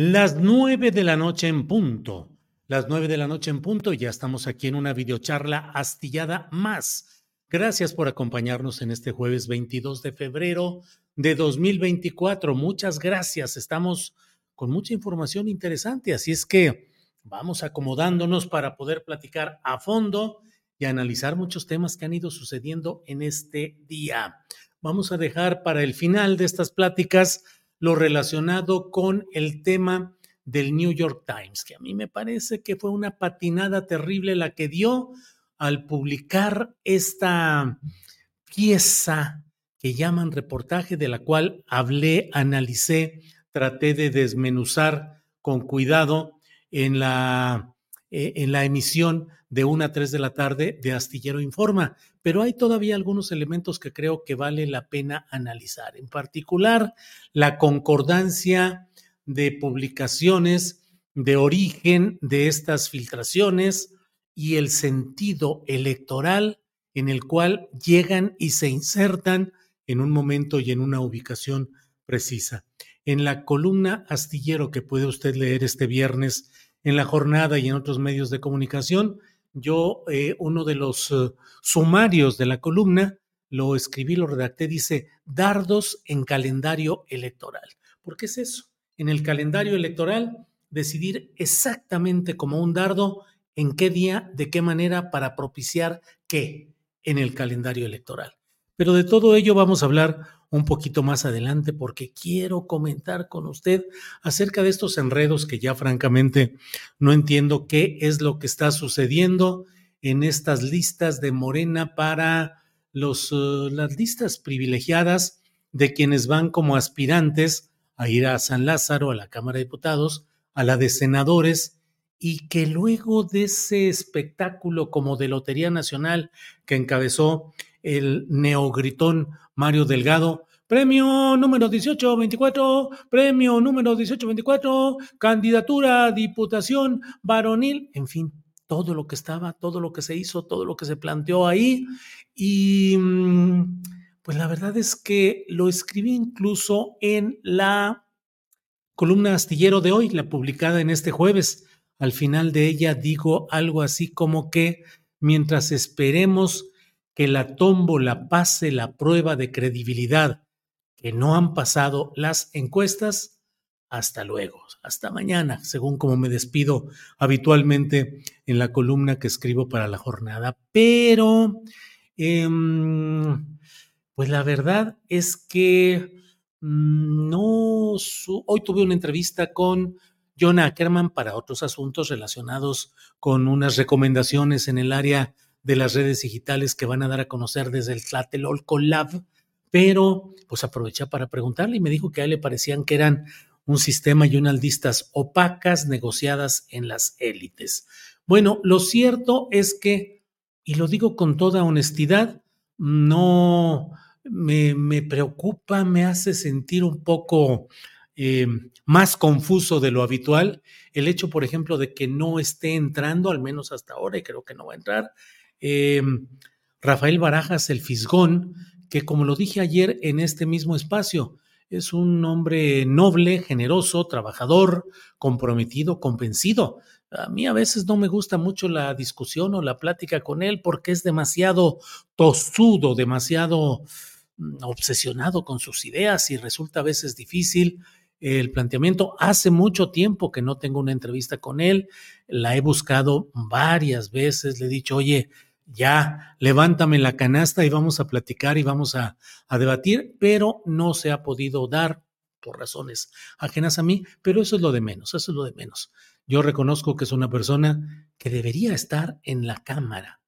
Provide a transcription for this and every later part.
Las nueve de la noche en punto. Las nueve de la noche en punto. Ya estamos aquí en una videocharla astillada más. Gracias por acompañarnos en este jueves 22 de febrero de 2024. Muchas gracias. Estamos con mucha información interesante, así es que vamos acomodándonos para poder platicar a fondo y analizar muchos temas que han ido sucediendo en este día. Vamos a dejar para el final de estas pláticas lo relacionado con el tema del New York Times, que a mí me parece que fue una patinada terrible la que dio al publicar esta pieza que llaman reportaje, de la cual hablé, analicé, traté de desmenuzar con cuidado en la, eh, en la emisión de una a 3 de la tarde de Astillero Informa, pero hay todavía algunos elementos que creo que vale la pena analizar, en particular la concordancia de publicaciones de origen de estas filtraciones y el sentido electoral en el cual llegan y se insertan en un momento y en una ubicación precisa. En la columna astillero que puede usted leer este viernes en la jornada y en otros medios de comunicación, yo, eh, uno de los eh, sumarios de la columna, lo escribí, lo redacté, dice dardos en calendario electoral. ¿Por qué es eso? En el calendario electoral, decidir exactamente como un dardo en qué día, de qué manera para propiciar qué en el calendario electoral. Pero de todo ello vamos a hablar un poquito más adelante porque quiero comentar con usted acerca de estos enredos que ya francamente no entiendo qué es lo que está sucediendo en estas listas de Morena para los, uh, las listas privilegiadas de quienes van como aspirantes a ir a San Lázaro, a la Cámara de Diputados, a la de senadores, y que luego de ese espectáculo como de Lotería Nacional que encabezó el neogritón Mario Delgado. Premio número 1824, premio número 1824, candidatura diputación varonil, en fin, todo lo que estaba, todo lo que se hizo, todo lo que se planteó ahí. Y mm, pues la verdad es que lo escribí incluso en la columna astillero de hoy, la publicada en este jueves. Al final de ella digo algo así como que mientras esperemos que la tómbola pase la prueba de credibilidad que no han pasado las encuestas, hasta luego, hasta mañana, según como me despido habitualmente en la columna que escribo para la jornada. Pero, em, pues la verdad es que mm, no, hoy tuve una entrevista con John Ackerman para otros asuntos relacionados con unas recomendaciones en el área de las redes digitales que van a dar a conocer desde el Tlatelolco Lab, pero pues aproveché para preguntarle y me dijo que a él le parecían que eran un sistema y unas listas opacas negociadas en las élites. Bueno, lo cierto es que, y lo digo con toda honestidad, no me, me preocupa, me hace sentir un poco eh, más confuso de lo habitual. El hecho, por ejemplo, de que no esté entrando, al menos hasta ahora, y creo que no va a entrar, eh, Rafael Barajas, el Fisgón, que como lo dije ayer en este mismo espacio, es un hombre noble, generoso, trabajador, comprometido, convencido. A mí a veces no me gusta mucho la discusión o la plática con él porque es demasiado tosudo, demasiado mm, obsesionado con sus ideas y resulta a veces difícil el planteamiento. Hace mucho tiempo que no tengo una entrevista con él, la he buscado varias veces, le he dicho, oye, ya levántame la canasta y vamos a platicar y vamos a, debatir, pero no se ha podido dar por razones ajenas a mí, pero eso es lo de menos, eso es lo de menos. Yo reconozco que es una persona que debería estar en la Cámara,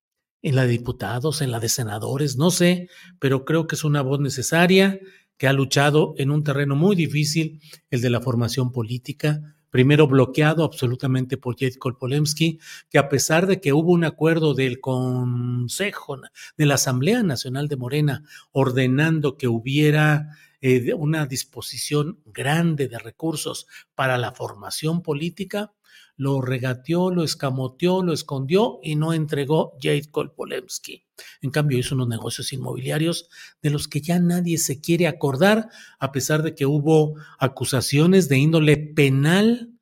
en la de diputados, en la de senadores, no sé, pero creo que es una voz necesaria, que ha luchado en un terreno muy difícil, el de la formación política, primero bloqueado absolutamente por Jade Polemski, que a pesar de que hubo un acuerdo del Consejo, de la Asamblea Nacional de Morena, ordenando que hubiera eh, una disposición grande de recursos para la formación política, lo regateó, lo escamoteó, lo escondió y no entregó Jade Kolpolemsky. En cambio, hizo unos negocios inmobiliarios de los que ya nadie se quiere acordar, a pesar de que hubo acusaciones de índole penal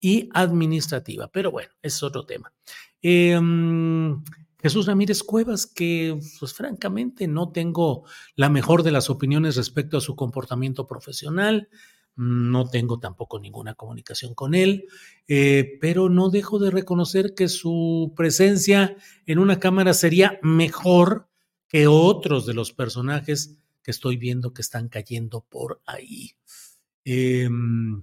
y administrativa. Pero bueno, es otro tema. Em, Jesús Ramírez Cuevas, que pues francamente no tengo la mejor de las opiniones respecto a su comportamiento profesional no tengo tampoco ninguna comunicación con él, eh, pero no dejo de reconocer que su presencia en una cámara sería mejor que otros de los personajes que estoy viendo que están cayendo por ahí. Em,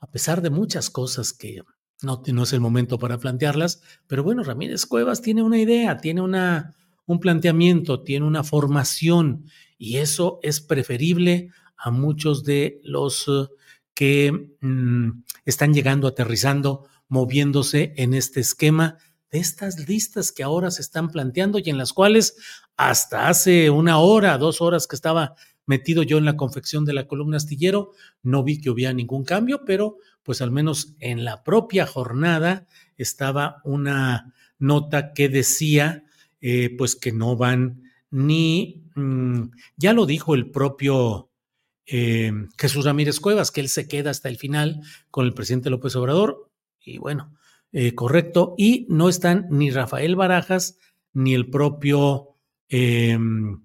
a pesar de muchas cosas que no, no, es el momento para plantearlas, pero bueno, Ramírez Cuevas tiene una idea, tiene una, un planteamiento, tiene una formación y eso es preferible a muchos de los eh, que mm, están llegando, aterrizando, moviéndose en este esquema de estas listas que ahora se están planteando y en las cuales hasta hace una hora, dos horas que estaba metido yo en la confección de la columna astillero, no vi que hubiera ningún cambio, pero pues al menos en la propia jornada estaba una nota que decía eh, pues que no van ni, mm, ya lo dijo el propio eh, Jesús Ramírez Cuevas, que él se queda hasta el final con el presidente López Obrador, y bueno, eh, correcto, y no están ni Rafael Barajas ni el propio em,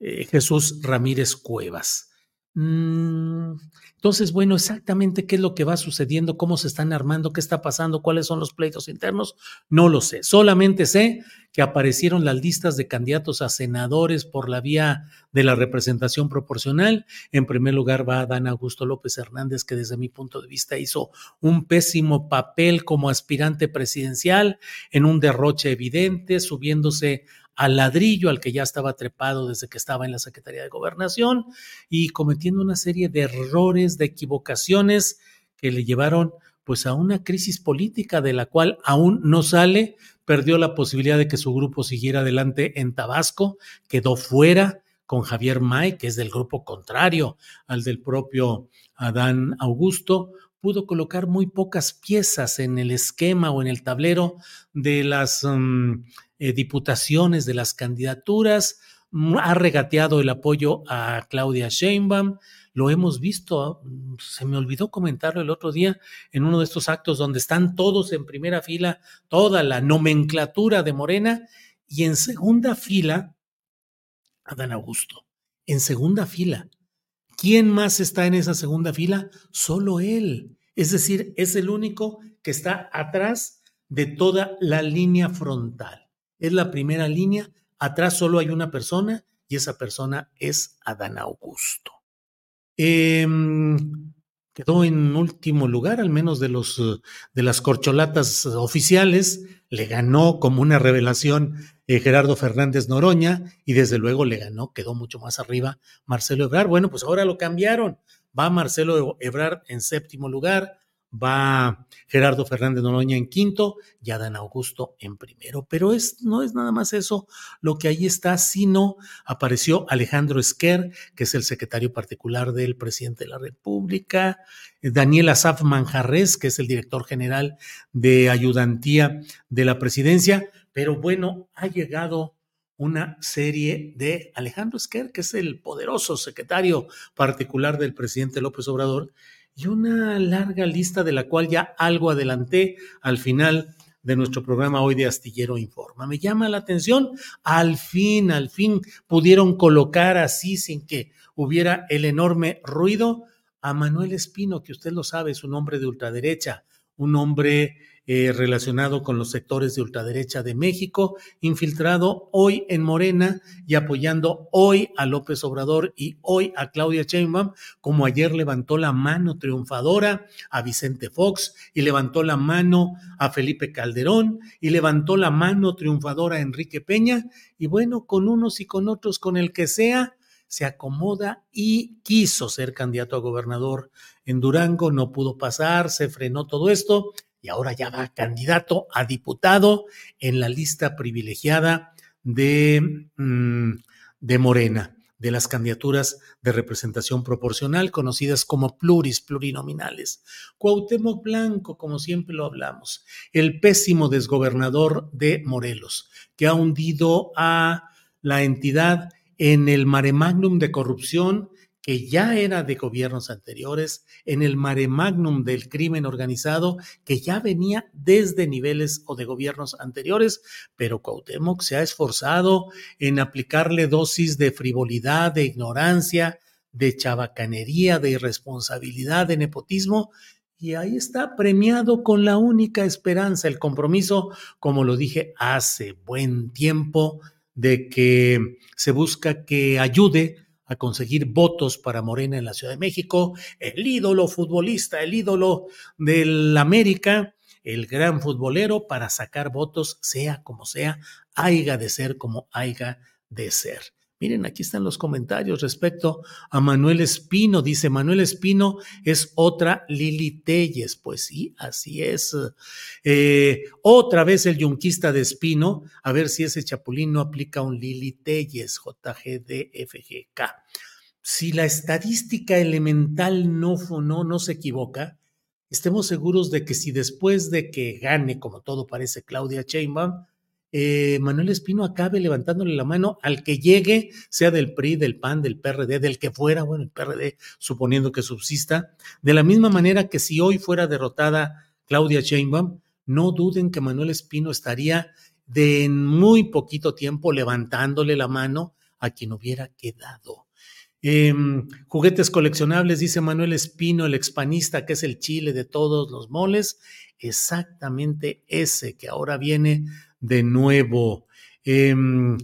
eh, Jesús Ramírez Cuevas. Mm, entonces, bueno, exactamente qué es lo que va sucediendo, cómo se están armando, qué está pasando, cuáles son los pleitos internos, no lo sé. Solamente sé que aparecieron las listas de candidatos a senadores por la vía de la representación proporcional. En primer lugar va Dan Augusto López Hernández, que desde mi punto de vista hizo un pésimo papel como aspirante presidencial en un derroche evidente, subiéndose al ladrillo al que ya estaba trepado desde que estaba en la Secretaría de Gobernación y cometiendo una serie de errores, de equivocaciones que le llevaron pues a una crisis política de la cual aún no sale, perdió la posibilidad de que su grupo siguiera adelante en Tabasco, quedó fuera con Javier May, que es del grupo contrario al del propio Adán Augusto, pudo colocar muy pocas piezas en el esquema o en el tablero de las um, eh, diputaciones, de las candidaturas, mm, ha regateado el apoyo a Claudia Sheinbaum, lo hemos visto, mm, se me olvidó comentarlo el otro día en uno de estos actos donde están todos en primera fila, toda la nomenclatura de Morena, y en segunda fila, Adán Augusto, en segunda fila. ¿Quién más está en esa segunda fila? Solo él. Es decir, es el único que está atrás de toda la línea frontal es la primera línea, atrás solo hay una persona y esa persona es Adán Augusto. Em, quedó en último lugar, al menos de, los, de las corcholatas oficiales, le ganó como una revelación eh, Gerardo Fernández Noroña y desde luego le ganó, quedó mucho más arriba Marcelo Ebrar. Bueno, pues ahora lo cambiaron. Va Marcelo Ebrar en séptimo lugar, va Gerardo Fernández Noroña en quinto y Adán Augusto en primero. Pero es, no es nada más eso lo que ahí está, sino apareció Alejandro Esquer, que es el secretario particular del presidente de la República, Daniel Asaf Manjarres, que es el director general de ayudantía de la presidencia. Pero bueno, ha llegado una serie de Alejandro Esquer, que es el poderoso secretario particular del presidente López Obrador, y una larga lista de la cual ya algo adelanté al final de nuestro programa hoy de Astillero Informa. Me llama la atención, al fin, al fin pudieron colocar así sin que hubiera el enorme ruido a Manuel Espino, que usted lo sabe, es un hombre de ultraderecha, un hombre eh, relacionado con los sectores de ultraderecha de México, infiltrado hoy en Morena y apoyando hoy a López Obrador y hoy a Claudia Sheinbaum, como ayer levantó la mano triunfadora a Vicente Fox y levantó la mano a Felipe Calderón y levantó la mano triunfadora a Enrique Peña y bueno, con unos y con otros, con el que sea, se acomoda y quiso ser candidato a gobernador. En Durango, no pudo pasar, se frenó todo esto y ahora ya va candidato a diputado en la lista privilegiada de, mm, de Morena, de las candidaturas de representación proporcional, conocidas como pluris, plurinominales. Cuauhtémoc Blanco, como siempre lo hablamos, el pésimo desgobernador de Morelos, que ha hundido a la entidad en el mare magnum de corrupción que ya era de gobiernos anteriores, en el mare magnum del crimen organizado, que ya venía desde niveles o de gobiernos anteriores, pero Cuauhtémoc se ha esforzado en aplicarle dosis de frivolidad, de ignorancia, de chabacanería, de irresponsabilidad, de nepotismo, y ahí está premiado con la única esperanza, el compromiso, como lo dije hace buen tiempo, de que se busca que ayude a conseguir votos para Morena en la Ciudad de México, el ídolo futbolista, el ídolo del América, el gran futbolero para sacar votos, sea como sea, haiga de ser como haiga de ser. Miren, aquí están los comentarios respecto a Manuel Espino. Dice, Manuel Espino es otra Lili Telles. Pues sí, así es. Eh, otra vez el yunquista de Espino. A ver si ese chapulín no aplica un Lili Telles, JGDFGK. Si la estadística elemental no, no, no se equivoca, estemos seguros de que si después de que gane, como todo parece, Claudia Sheinbaum, eh, Manuel Espino acabe levantándole la mano al que llegue, sea del PRI, del PAN, del PRD, del que fuera, bueno, el PRD, suponiendo que subsista, de la misma manera que si hoy fuera derrotada Claudia Sheinbaum, no duden que Manuel Espino estaría de muy poquito tiempo levantándole la mano a quien hubiera quedado. Em, juguetes coleccionables, dice Manuel Espino, el expanista, que es el chile de todos los moles, exactamente ese que ahora viene de nuevo. Em,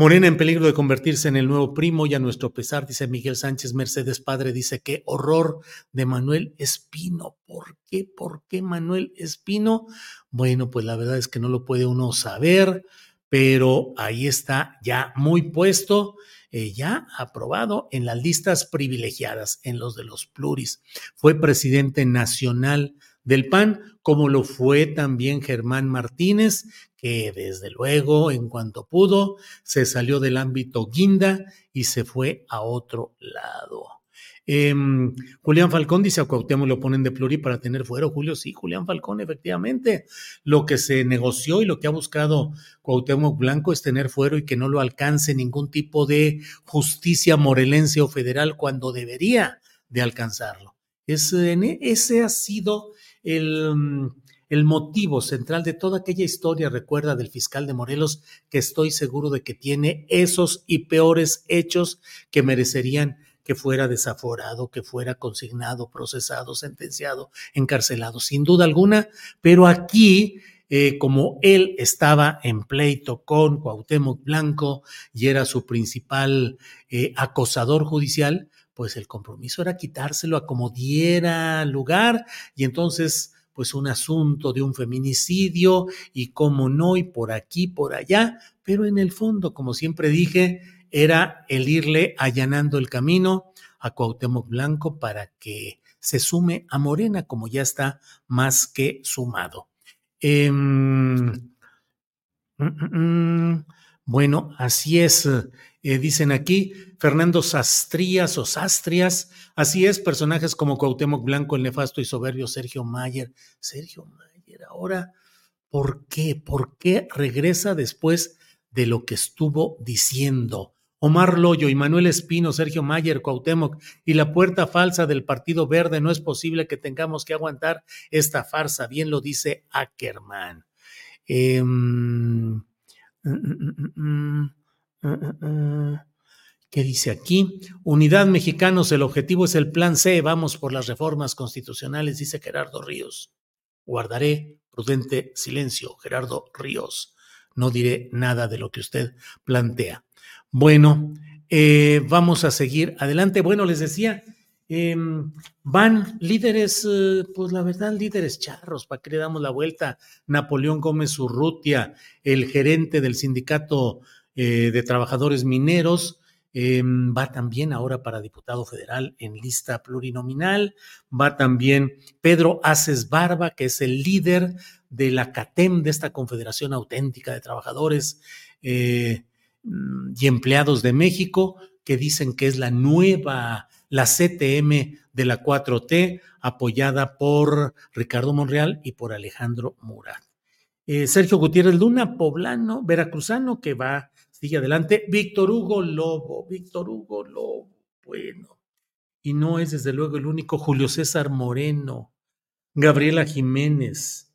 Morena en peligro de convertirse en el nuevo primo y a nuestro pesar, dice Miguel Sánchez Mercedes Padre, dice qué horror de Manuel Espino. ¿Por qué? ¿Por qué Manuel Espino? Bueno, pues la verdad es que no lo puede uno saber, pero ahí está ya muy puesto, eh, ya aprobado en las listas privilegiadas, en los de los pluris. Fue presidente nacional del PAN, como lo fue también Germán Martínez, que desde luego, en cuanto pudo, se salió del ámbito guinda y se fue a otro lado. Em, Julián Falcón dice a Cuauhtémoc lo ponen de pluri para tener fuero. Julio, sí, Julián Falcón, efectivamente. Lo que se negoció y lo que ha buscado Cuauhtémoc Blanco es tener fuero y que no lo alcance ningún tipo de justicia morelense o federal cuando debería de alcanzarlo. Ese, ese ha sido el, mm, el motivo central de toda aquella historia, recuerda, del fiscal de Morelos, que estoy seguro de que tiene esos y peores hechos que merecerían que fuera desaforado, que fuera consignado, procesado, sentenciado, encarcelado, sin duda alguna, pero aquí eh, como él estaba en pleito con Cuauhtémoc Blanco y era su principal eh, acosador judicial, pues el compromiso era quitárselo a como diera lugar y entonces pues un asunto de un feminicidio y cómo no, y por aquí, por allá, pero en el fondo, como siempre dije, era el irle allanando el camino a Cuauhtémoc Blanco para que se sume a Morena, como ya está más que sumado. Em, mm, mm, mm, bueno, así es. Eh, dicen aquí, Fernando Sastrías o Sastrias, así es, personajes como Cuauhtémoc Blanco, el nefasto y soberbio Sergio Mayer. Sergio Mayer, ahora, ¿por qué? ¿Por qué regresa después de lo que estuvo diciendo? Omar Loyo y Manuel Espino, Sergio Mayer, Cuauhtémoc y la puerta falsa del Partido Verde, no es posible que tengamos que aguantar esta farsa, bien lo dice Ackerman. Eh, ¿Qué dice aquí? Unidad Mexicanos, el objetivo es el plan C, vamos por las reformas constitucionales, dice Gerardo Ríos. Guardaré prudente silencio, Gerardo Ríos. No diré nada de lo que usted plantea. Bueno, eh, vamos a seguir adelante. Bueno, les decía, em, van líderes, eh, pues la verdad, líderes charros, ¿para que le damos la vuelta? Napoleón Gómez Urrutia, el gerente del sindicato eh, de trabajadores mineros, em, va también ahora para diputado federal en lista plurinominal. Va también Pedro Aces Barba, que es el líder de la CATEM, de esta Confederación Auténtica de Trabajadores eh, y Empleados de México, que dicen que es la nueva, la CTM de la 4T, apoyada por Ricardo Monreal y por Alejandro Murat. Eh, Sergio Gutiérrez Luna, poblano, veracruzano, que va Sigue adelante. Víctor Hugo Lobo, Víctor Hugo Lobo, bueno. Y no es desde luego el único Julio César Moreno, Gabriela Jiménez.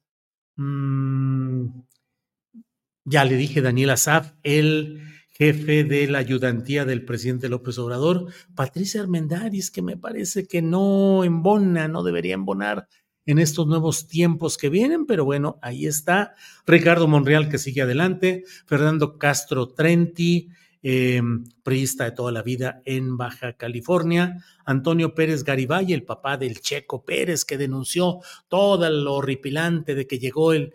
Mm, ya le dije Daniel Azaf, el jefe de la ayudantía del presidente López Obrador, Patricia Armendáriz, que me parece que no embona, no debería embonar en estos nuevos tiempos que vienen, pero bueno, ahí está. Ricardo Monreal que sigue adelante, Fernando Castro Trenti, eh, priista de toda la vida en Baja California, Antonio Pérez Garibay, el papá del Checo Pérez, que denunció todo lo horripilante de que llegó el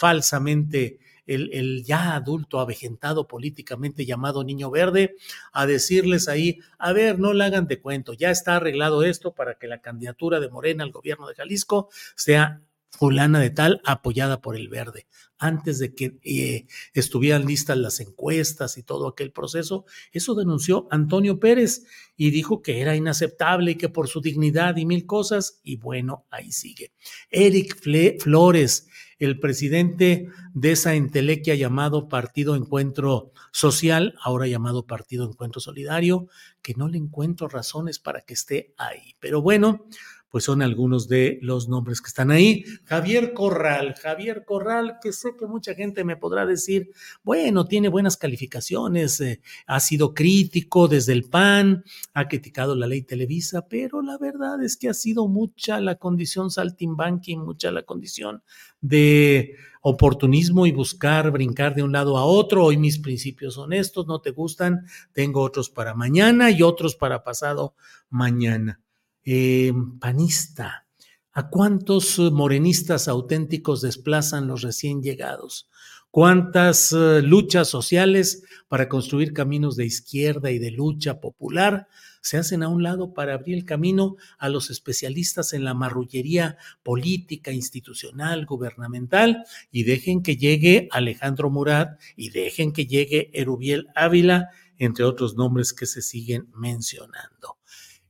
falsamente el, ya adulto avejentado políticamente llamado Niño Verde, a decirles ahí, a ver, no le hagan de cuento, ya está arreglado esto para que la candidatura de Morena al gobierno de Jalisco sea fulana de tal apoyada por el verde. Antes de que eh, estuvieran listas las encuestas y todo aquel proceso, eso denunció Antonio Pérez y dijo que era inaceptable y que por su dignidad y mil cosas, y bueno, ahí sigue. Eric Flores, el presidente de esa entelequia llamado Partido Encuentro Social, ahora llamado Partido Encuentro Solidario, que no le encuentro razones para que esté ahí. Pero bueno, pues son algunos de los nombres que están ahí. Javier Corral, Javier Corral, que sé que mucha gente me podrá decir, bueno, tiene buenas calificaciones, eh, ha sido crítico desde el PAN, ha criticado la ley Televisa, pero la verdad es que ha sido mucha la condición saltimbanqui, mucha la condición de oportunismo y buscar brincar de un lado a otro. Hoy mis principios son estos, no te gustan, tengo otros para mañana y otros para pasado mañana. Eh, panista. ¿A cuántos eh, morenistas auténticos desplazan los recién llegados? ¿Cuántas eh, luchas sociales para construir caminos de izquierda y de lucha popular se hacen a un lado para abrir el camino a los especialistas en la marrullería política, institucional, gubernamental y dejen que llegue Alejandro Murat y dejen que llegue Erubiel Ávila, entre otros nombres que se siguen mencionando.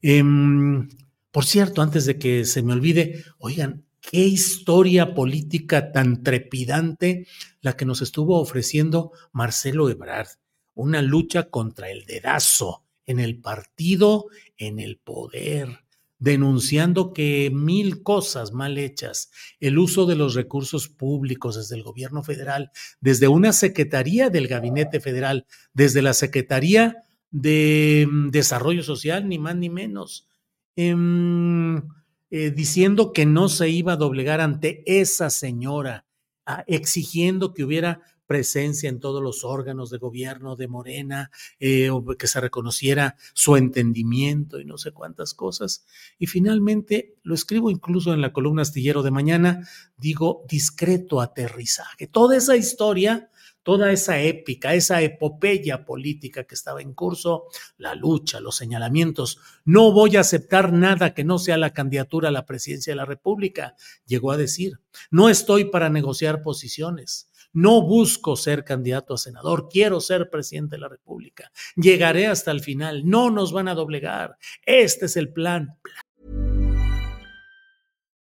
Em, por cierto, antes de que se me olvide, oigan, qué historia política tan trepidante la que nos estuvo ofreciendo Marcelo Ebrard. Una lucha contra el dedazo en el partido, en el poder, denunciando que mil cosas mal hechas, el uso de los recursos públicos desde el gobierno federal, desde una secretaría del gabinete federal, desde la Secretaría de mm, Desarrollo Social, ni más ni menos, eh, diciendo que no se iba a doblegar ante esa señora, ah, exigiendo que hubiera presencia en todos los órganos de gobierno de Morena, eh, que se reconociera su entendimiento y no sé cuántas cosas. Y finalmente, lo escribo incluso en la columna astillero de mañana, digo discreto aterrizaje. Toda esa historia toda esa épica, esa epopeya política que estaba en curso, la lucha, los señalamientos. No voy a aceptar nada que no sea la candidatura a la presidencia de la República, llegó a decir. No estoy para negociar posiciones. No busco ser candidato a senador, quiero ser presidente de la República. Llegaré hasta el final, no nos van a doblegar. Este es el plan.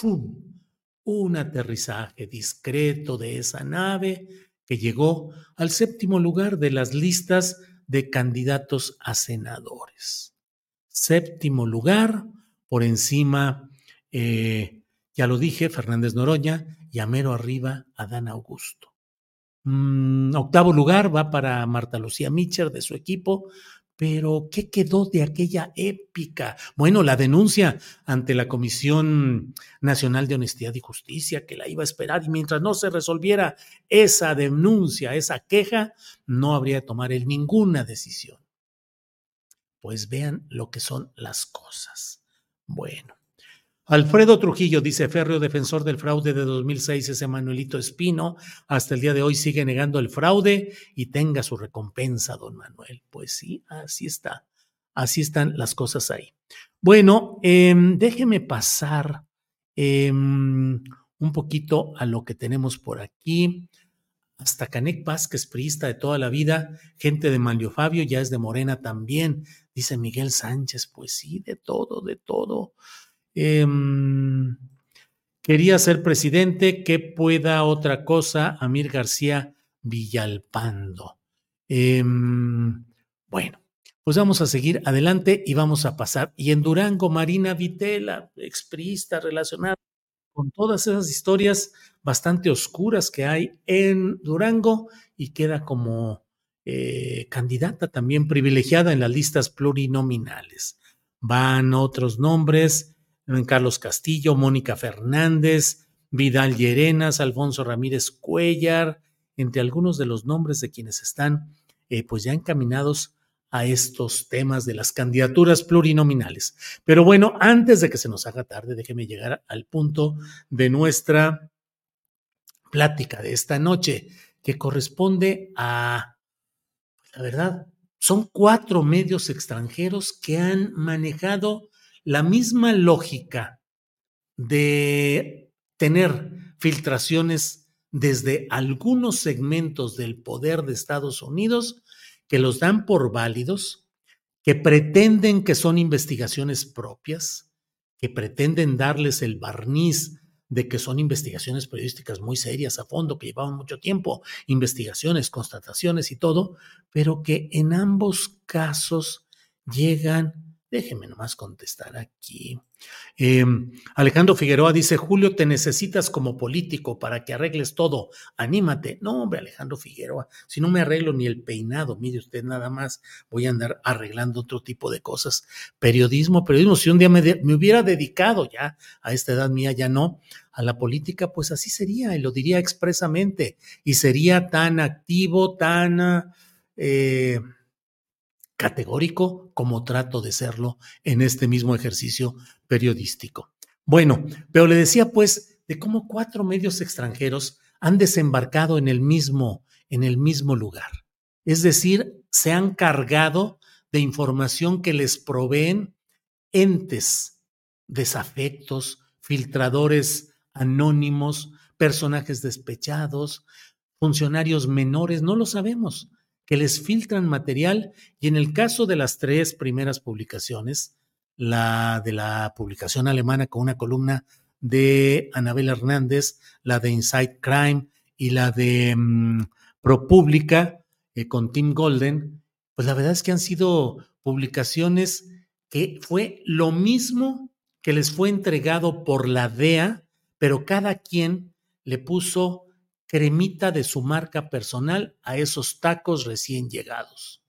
¡Fum! Un aterrizaje discreto de esa nave que llegó al séptimo lugar de las listas de candidatos a senadores. Séptimo lugar, por encima, eh, ya lo dije, Fernández Noroña, y a mero arriba, Adán Augusto. Mm, octavo lugar va para Marta Lucía Mitcher de su equipo, pero ¿qué quedó de aquella épica? Bueno, la denuncia ante la Comisión Nacional de Honestidad y Justicia, que la iba a esperar, y mientras no se resolviera esa denuncia, esa queja, no habría de tomar él ninguna decisión. Pues vean lo que son las cosas. Bueno. Alfredo Trujillo dice, férreo defensor del fraude de 2006, ese Manuelito Espino, hasta el día de hoy sigue negando el fraude y tenga su recompensa, don Manuel. Pues sí, así está. Así están las cosas ahí. Bueno, em, déjeme pasar em, un poquito a lo que tenemos por aquí. Hasta Canec Vázquez, priista de toda la vida, gente de Manlio Fabio, ya es de Morena también. Dice Miguel Sánchez, pues sí, de todo, de todo. Em, quería ser presidente, que pueda otra cosa, Amir García Villalpando. Em, bueno, pues vamos a seguir adelante y vamos a pasar. Y en Durango, Marina Vitela, exprista relacionada con todas esas historias bastante oscuras que hay en Durango y queda como eh, candidata también privilegiada en las listas plurinominales. Van otros nombres, Carlos Castillo, Mónica Fernández, Vidal Llerenas, Alfonso Ramírez Cuellar, entre algunos de los nombres de quienes están eh, pues ya encaminados a estos temas de las candidaturas plurinominales. Pero bueno, antes de que se nos haga tarde, déjeme llegar al punto de nuestra plática de esta noche, que corresponde a la verdad, son cuatro medios extranjeros que han manejado la misma lógica de tener filtraciones desde algunos segmentos del poder de Estados Unidos que los dan por válidos, que pretenden que son investigaciones propias, que pretenden darles el barniz de que son investigaciones periodísticas muy serias a fondo, que llevaban mucho tiempo, investigaciones, constataciones y todo, pero que en ambos casos llegan Déjeme nomás contestar aquí. Em, Alejandro Figueroa dice, Julio, te necesitas como político para que arregles todo. Anímate. No, hombre, Alejandro Figueroa, si no me arreglo ni el peinado, mire usted nada más, voy a andar arreglando otro tipo de cosas. Periodismo, periodismo, si un día me, hubiera dedicado ya, a esta edad mía ya no, a la política, pues así sería, y lo diría expresamente, y sería tan activo, tan... Eh, categórico como trato de serlo en este mismo ejercicio periodístico. Bueno, pero le decía pues de cómo cuatro medios extranjeros han desembarcado en el mismo, en el mismo lugar. Es decir, se han cargado de información que les proveen entes desafectos, filtradores anónimos, personajes despechados, funcionarios menores, no lo sabemos, que les filtran material y en el caso de las tres primeras publicaciones, la de la publicación alemana con una columna de Anabel Hernández, la de Inside Crime y la de mm, ProPublica eh, con Tim Golden, pues la verdad es que han sido publicaciones que fue lo mismo que les fue entregado por la DEA, pero cada quien le puso cremita de su marca personal a esos tacos recién llegados.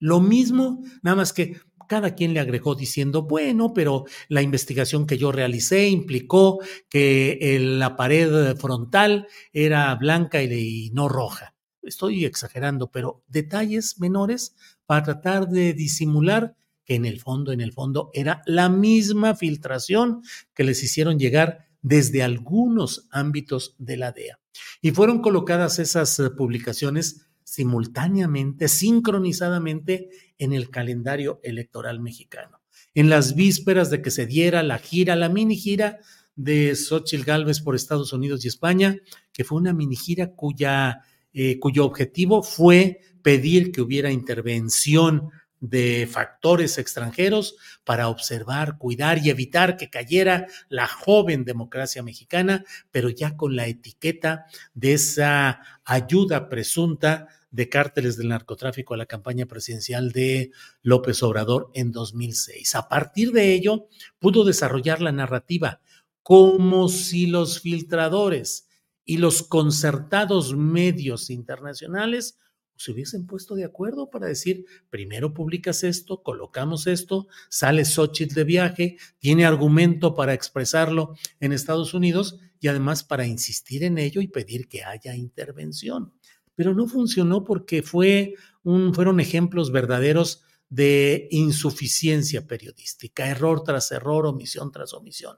Lo mismo, nada más que cada quien le agregó diciendo, bueno, pero la investigación que yo realicé implicó que la pared frontal era blanca y no roja. Estoy exagerando, pero detalles menores para tratar de disimular que en el fondo, en el fondo, era la misma filtración que les hicieron llegar desde algunos ámbitos de la DEA. Y fueron colocadas esas eh, publicaciones simultáneamente, sincronizadamente en el calendario electoral mexicano. En las vísperas de que se diera la gira, la mini gira de Xochitl Gálvez por Estados Unidos y España, que fue una mini gira cuya, eh, cuyo objetivo fue pedir que hubiera intervención de factores extranjeros para observar, cuidar y evitar que cayera la joven democracia mexicana, pero ya con la etiqueta de esa ayuda presunta de cárteles del narcotráfico a la campaña presidencial de López Obrador en 2006. A partir de ello, pudo desarrollar la narrativa como si los filtradores y los concertados medios internacionales se hubiesen puesto de acuerdo para decir, primero publicas esto, colocamos esto, sale Xochitl de viaje, tiene argumento para expresarlo en Estados Unidos y además para insistir en ello y pedir que haya intervención. Pero no funcionó porque fue fueron ejemplos verdaderos de insuficiencia periodística, error tras error, omisión tras omisión.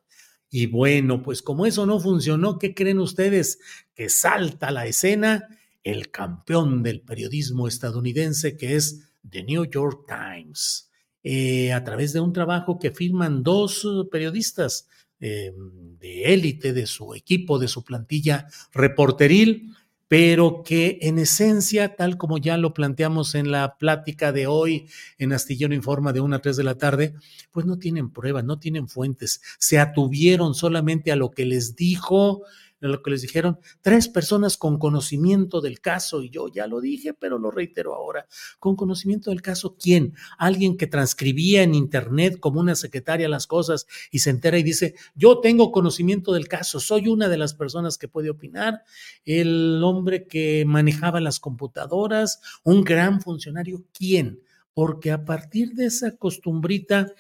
Y bueno, pues como eso no funcionó, ¿qué creen ustedes? Que salta la escena el campeón del periodismo estadounidense que es The New York Times, eh, a través de un trabajo que firman dos uh, periodistas eh, de élite de su equipo, de su plantilla reporteril, pero que en esencia, tal como ya lo planteamos en la plática de hoy en Astillero Informa de 1 a 3 de la tarde, pues no tienen pruebas, no tienen fuentes, se atuvieron solamente a lo que les dijo lo que les dijeron tres personas con conocimiento del caso, y yo ya lo dije, pero lo reitero ahora, con conocimiento del caso, ¿quién? Alguien que transcribía en internet como una secretaria las cosas y se entera y dice, yo tengo conocimiento del caso, soy una de las personas que puede opinar, el hombre que manejaba las computadoras, un gran funcionario, ¿quién? Porque a partir de esa costumbrita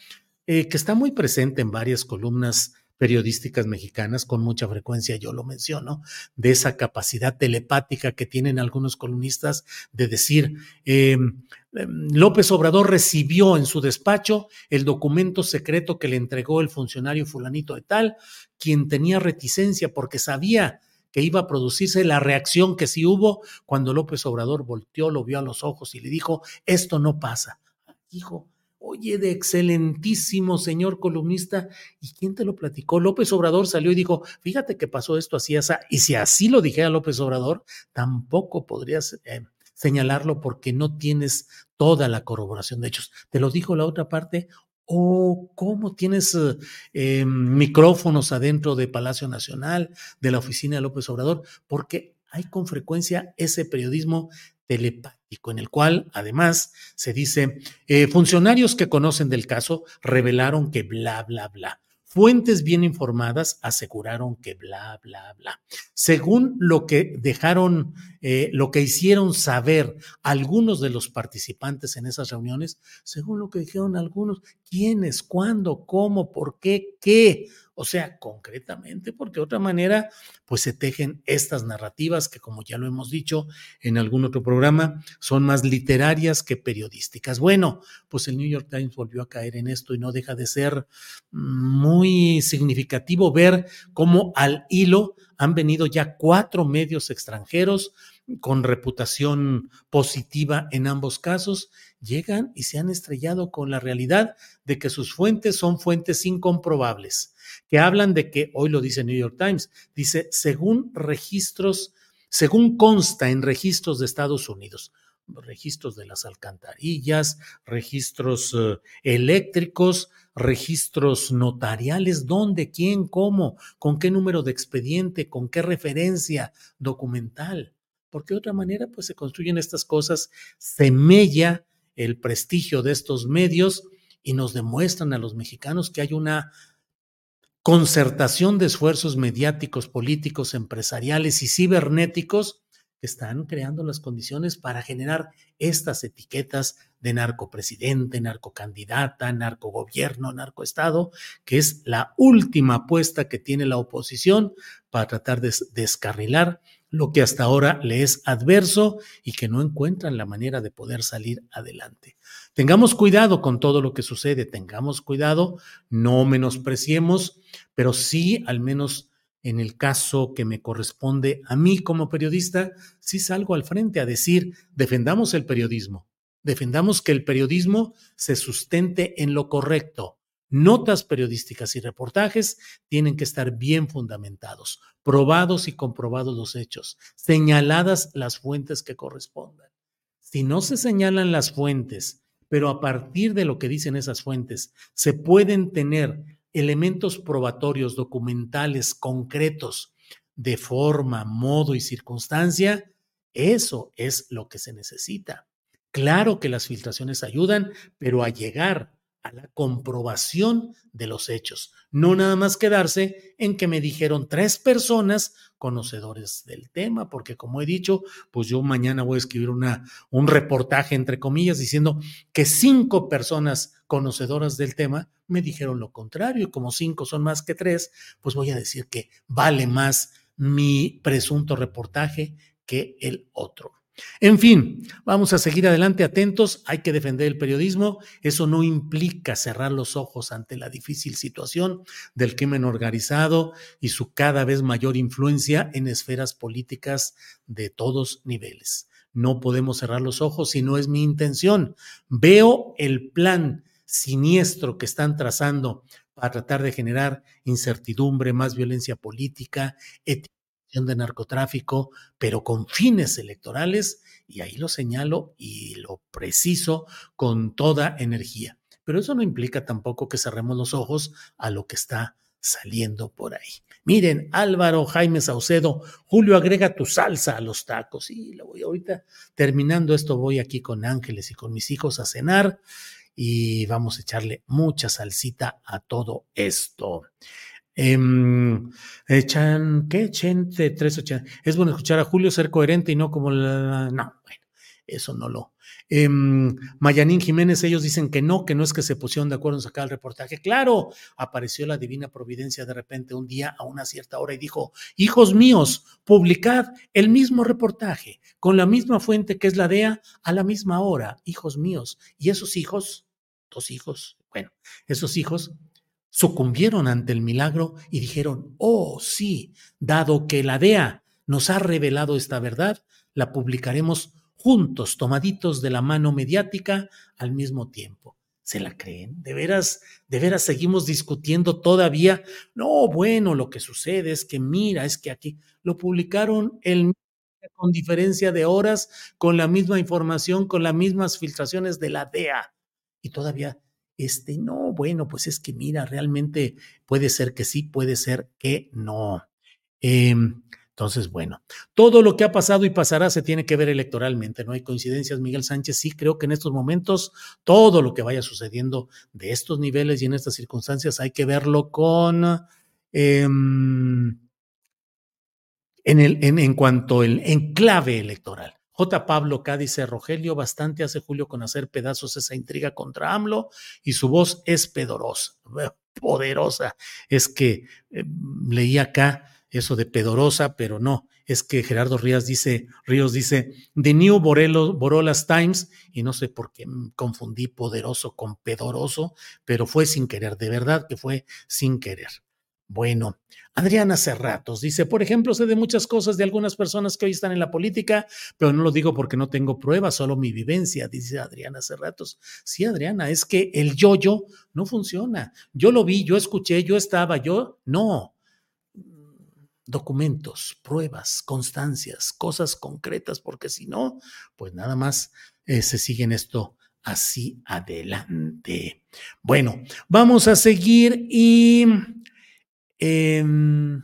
eh, que está muy presente en varias columnas periodísticas mexicanas, con mucha frecuencia yo lo menciono, de esa capacidad telepática que tienen algunos columnistas de decir, em, em, López Obrador recibió en su despacho el documento secreto que le entregó el funcionario fulanito de tal, quien tenía reticencia porque sabía que iba a producirse la reacción que sí hubo cuando López Obrador volteó, lo vio a los ojos y le dijo, esto no pasa. Hijo, Oye, de excelentísimo señor columnista, ¿y quién te lo platicó? López Obrador salió y dijo, fíjate que pasó esto así, así, y si así lo dijera López Obrador, tampoco podrías eh, señalarlo porque no tienes toda la corroboración de hechos. Te lo dijo la otra parte, o cómo tienes eh, micrófonos adentro de Palacio Nacional, de la oficina de López Obrador, porque hay con frecuencia ese periodismo telepático, en el cual además se dice, eh, funcionarios que conocen del caso revelaron que bla, bla, bla. Fuentes bien informadas aseguraron que bla, bla, bla. Según lo que dejaron, eh, lo que hicieron saber algunos de los participantes en esas reuniones, según lo que dijeron algunos, quiénes, cuándo, cómo, por qué, qué. O sea, concretamente, porque de otra manera, pues se tejen estas narrativas que, como ya lo hemos dicho en algún otro programa, son más literarias que periodísticas. Bueno, pues el New York Times volvió a caer en esto y no deja de ser muy significativo ver cómo al hilo han venido ya cuatro medios extranjeros con reputación positiva en ambos casos, llegan y se han estrellado con la realidad de que sus fuentes son fuentes incomprobables, que hablan de que, hoy lo dice New York Times, dice, según registros, según consta en registros de Estados Unidos, registros de las alcantarillas, registros eh, eléctricos, registros notariales, dónde, quién, cómo, con qué número de expediente, con qué referencia documental. Porque de otra manera, pues se construyen estas cosas, se mella el prestigio de estos medios y nos demuestran a los mexicanos que hay una concertación de esfuerzos mediáticos, políticos, empresariales y cibernéticos que están creando las condiciones para generar estas etiquetas de narcopresidente, narcocandidata, narcogobierno, narcoestado, que es la última apuesta que tiene la oposición para tratar de descarrilar lo que hasta ahora le es adverso y que no encuentran la manera de poder salir adelante. Tengamos cuidado con todo lo que sucede, tengamos cuidado, no menospreciemos, pero sí al menos en el caso que me corresponde a mí como periodista, sí salgo al frente a decir, defendamos el periodismo, defendamos que el periodismo se sustente en lo correcto. Notas periodísticas y reportajes tienen que estar bien fundamentados, probados y comprobados los hechos, señaladas las fuentes que correspondan. Si no se señalan las fuentes, pero a partir de lo que dicen esas fuentes, se pueden tener elementos probatorios, documentales, concretos, de forma, modo y circunstancia, eso es lo que se necesita. Claro que las filtraciones ayudan, pero a llegar a la comprobación de los hechos, no nada más quedarse en que me dijeron tres personas conocedores del tema, porque como he dicho, pues yo mañana voy a escribir una, un reportaje, entre comillas, diciendo que cinco personas conocedoras del tema me dijeron lo contrario, y como cinco son más que tres, pues voy a decir que vale más mi presunto reportaje que el otro. En fin, vamos a seguir adelante atentos, hay que defender el periodismo, eso no implica cerrar los ojos ante la difícil situación del crimen organizado y su cada vez mayor influencia en esferas políticas de todos niveles. No podemos cerrar los ojos si no es mi intención. Veo el plan siniestro que están trazando para tratar de generar incertidumbre, más violencia política, de narcotráfico, pero con fines electorales, y ahí lo señalo y lo preciso con toda energía. Pero eso no implica tampoco que cerremos los ojos a lo que está saliendo por ahí. Miren, Álvaro, Jaime Saucedo, Julio, agrega tu salsa a los tacos. Y lo voy ahorita terminando esto, voy aquí con Ángeles y con mis hijos a cenar y vamos a echarle mucha salsita a todo esto. Em, echan, ¿qué? Chente 380. Es bueno escuchar a Julio ser coherente y no como la. No, bueno, eso no lo. Eh, Mayanín Jiménez, ellos dicen que no, que no es que se pusieron de acuerdo en sacar el reportaje. Claro, apareció la divina providencia de repente un día a una cierta hora y dijo: Hijos míos, publicad el mismo reportaje con la misma fuente que es la DEA a la misma hora, hijos míos. Y esos hijos, dos hijos, bueno, esos hijos sucumbieron ante el milagro y dijeron, oh sí, dado que la DEA nos ha revelado esta verdad, la publicaremos juntos, tomaditos de la mano mediática al mismo tiempo. ¿Se la creen? ¿De veras, de veras seguimos discutiendo todavía? No, bueno, lo que sucede es que mira, es que aquí lo publicaron el con diferencia de horas, con la misma información, con las mismas filtraciones de la DEA. Y todavía este, no, bueno, pues es que mira, realmente puede ser que sí, puede ser que no. Em, entonces, bueno, todo lo que ha pasado y pasará se tiene que ver electoralmente, no hay coincidencias, Miguel Sánchez. Sí, creo que en estos momentos todo lo que vaya sucediendo de estos niveles y en estas circunstancias hay que verlo con... Em, en, el, en, en cuanto al enclave electoral. J. Pablo K. dice, Rogelio, bastante hace Julio con hacer pedazos esa intriga contra AMLO y su voz es pedorosa, poderosa. Es que eh, leí acá eso de pedorosa, pero no, es que Gerardo Ríos dice, Ríos dice, The New Borelos, Borolas Times, y no sé por qué confundí poderoso con pedoroso, pero fue sin querer, de verdad que fue sin querer. Bueno, Adriana Cerratos dice, por ejemplo, sé de muchas cosas de algunas personas que hoy están en la política, pero no lo digo porque no tengo pruebas, solo mi vivencia, dice Adriana Cerratos. Sí, Adriana, es que el yo-yo no funciona. Yo lo vi, yo escuché, yo estaba, yo no. Documentos, pruebas, constancias, cosas concretas, porque si no, pues nada más eh, se sigue en esto así adelante. Bueno, vamos a seguir y Em,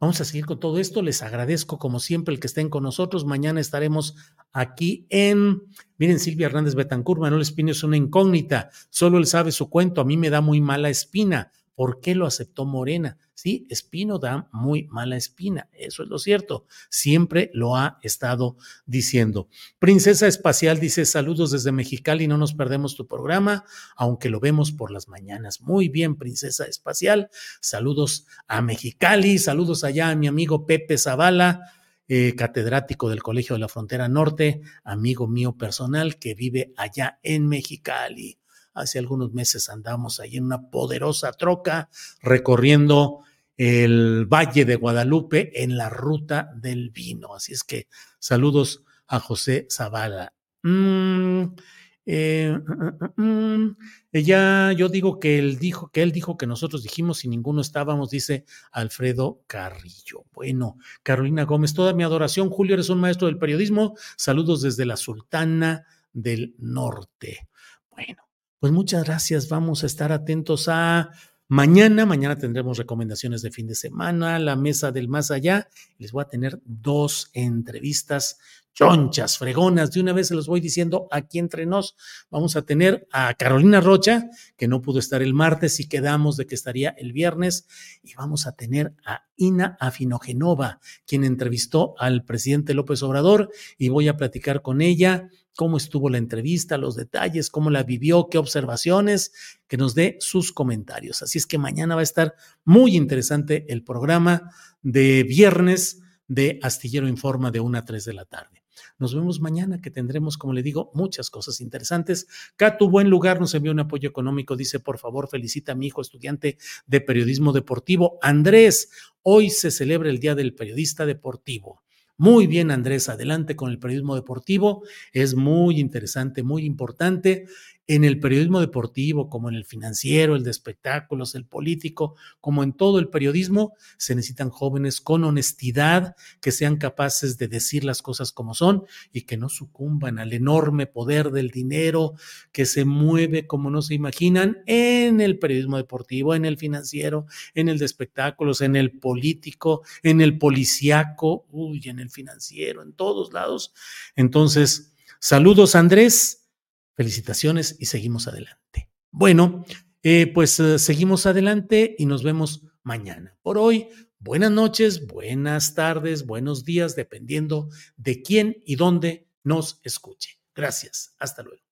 vamos a seguir con todo esto. Les agradezco, como siempre, el que estén con nosotros. Mañana estaremos aquí en. Miren, Silvia Hernández Betancur, Manuel Espino es una incógnita. Solo él sabe su cuento. A mí me da muy mala espina. ¿Por qué lo aceptó Morena? Sí, Espino da muy mala espina, eso es lo cierto, siempre lo ha estado diciendo. Princesa Espacial dice saludos desde Mexicali, no nos perdemos tu programa, aunque lo vemos por las mañanas. Muy bien, Princesa Espacial, saludos a Mexicali, saludos allá a mi amigo Pepe Zavala. Eh, catedrático del Colegio de la Frontera Norte, amigo mío personal que vive allá en Mexicali. Hace algunos meses andamos ahí en una poderosa troca recorriendo el Valle de Guadalupe en la ruta del vino. Así es que saludos a José Zavala. Mm, eh, mm, mm, ella, yo digo que él dijo que él dijo que nosotros dijimos y ninguno estábamos, dice Alfredo Carrillo. Bueno, Carolina Gómez, toda mi adoración. Julio, eres un maestro del periodismo. Saludos desde la Sultana del Norte. Bueno, pues muchas gracias. Vamos a estar atentos a mañana. Mañana tendremos recomendaciones de fin de semana, la mesa del más allá. Les voy a tener dos entrevistas chonchas, fregonas. De una vez se los voy diciendo aquí entre nos. Vamos a tener a Carolina Rocha, que no pudo estar el martes y quedamos de que estaría el viernes. Y vamos a tener a Ina Afinogenova, quien entrevistó al presidente López Obrador y voy a platicar con ella cómo estuvo la entrevista, los detalles, cómo la vivió, qué observaciones, que nos dé sus comentarios. Así es que mañana va a estar muy interesante el programa de viernes de Astillero Informa de 1 a 3 de la tarde. Nos vemos mañana que tendremos, como le digo, muchas cosas interesantes. Catu, buen lugar, nos envió un apoyo económico. Dice, por favor, felicita a mi hijo estudiante de periodismo deportivo. Andrés, hoy se celebra el Día del Periodista Deportivo. Muy bien, Andrés, adelante con el periodismo deportivo. Es muy interesante, muy importante en el periodismo deportivo, como en el financiero, el de espectáculos, el político, como en todo el periodismo, se necesitan jóvenes con honestidad, que sean capaces de decir las cosas como son y que no sucumban al enorme poder del dinero que se mueve como no se imaginan en el periodismo deportivo, en el financiero, en el de espectáculos, en el político, en el policiaco, uy, en el financiero, en todos lados. Entonces, saludos Andrés Felicitaciones y seguimos adelante. Bueno, eh, pues eh, seguimos adelante y nos vemos mañana. Por hoy, buenas noches, buenas tardes, buenos días, dependiendo de quién y dónde nos escuche. Gracias. Hasta luego.